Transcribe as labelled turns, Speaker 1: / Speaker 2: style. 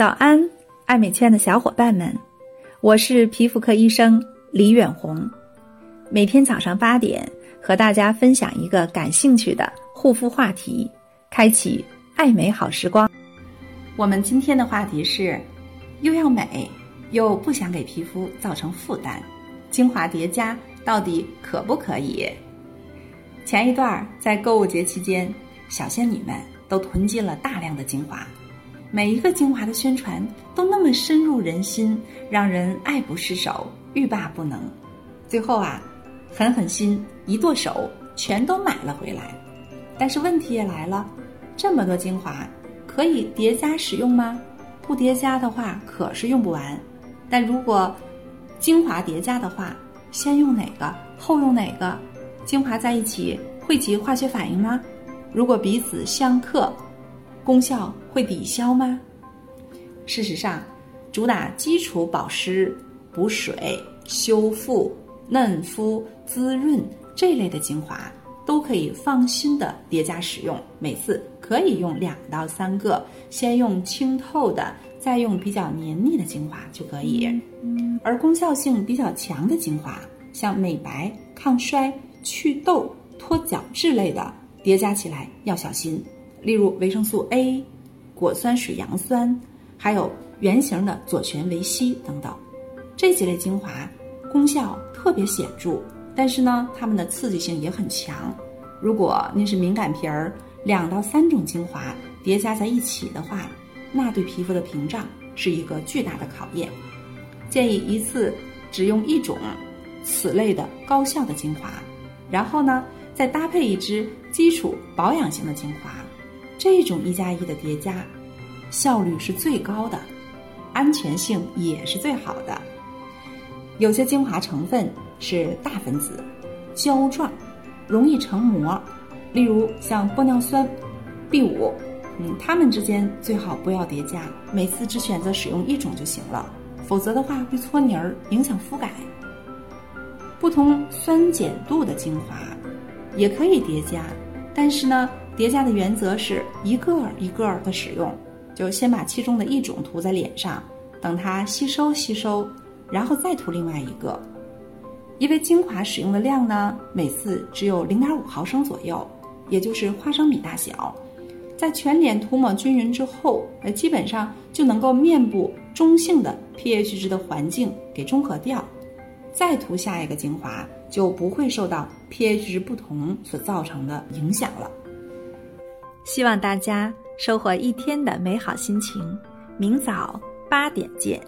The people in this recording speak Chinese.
Speaker 1: 早安，爱美圈的小伙伴们，我是皮肤科医生李远红。每天早上八点，和大家分享一个感兴趣的护肤话题，开启爱美好时光。我们今天的话题是：又要美，又不想给皮肤造成负担，精华叠加到底可不可以？前一段在购物节期间，小仙女们都囤积了大量的精华。每一个精华的宣传都那么深入人心，让人爱不释手、欲罢不能。最后啊，狠狠心一剁手，全都买了回来。但是问题也来了，这么多精华可以叠加使用吗？不叠加的话可是用不完。但如果精华叠加的话，先用哪个，后用哪个？精华在一起会起化学反应吗？如果彼此相克？功效会抵消吗？事实上，主打基础保湿、补水、修复、嫩肤、滋润这类的精华，都可以放心的叠加使用。每次可以用两到三个，先用清透的，再用比较黏腻的精华就可以。而功效性比较强的精华，像美白、抗衰、祛痘、脱角质类的，叠加起来要小心。例如维生素 A、果酸水杨酸，还有圆形的左旋维 C 等等，这几类精华功效特别显著，但是呢，它们的刺激性也很强。如果您是敏感皮儿，两到三种精华叠加在一起的话，那对皮肤的屏障是一个巨大的考验。建议一次只用一种此类的高效的精华，然后呢，再搭配一支基础保养型的精华。这种一加一的叠加，效率是最高的，安全性也是最好的。有些精华成分是大分子、胶状，容易成膜，例如像玻尿酸、B 五，嗯，它们之间最好不要叠加，每次只选择使用一种就行了，否则的话会搓泥儿，影响肤感。不同酸碱度的精华也可以叠加，但是呢。叠加的原则是一个一个的使用，就先把其中的一种涂在脸上，等它吸收吸收，然后再涂另外一个。因为精华使用的量呢，每次只有零点五毫升左右，也就是花生米大小，在全脸涂抹均匀之后，呃，基本上就能够面部中性的 pH 值的环境给中和掉，再涂下一个精华就不会受到 pH 值不同所造成的影响了。希望大家收获一天的美好心情，明早八点见。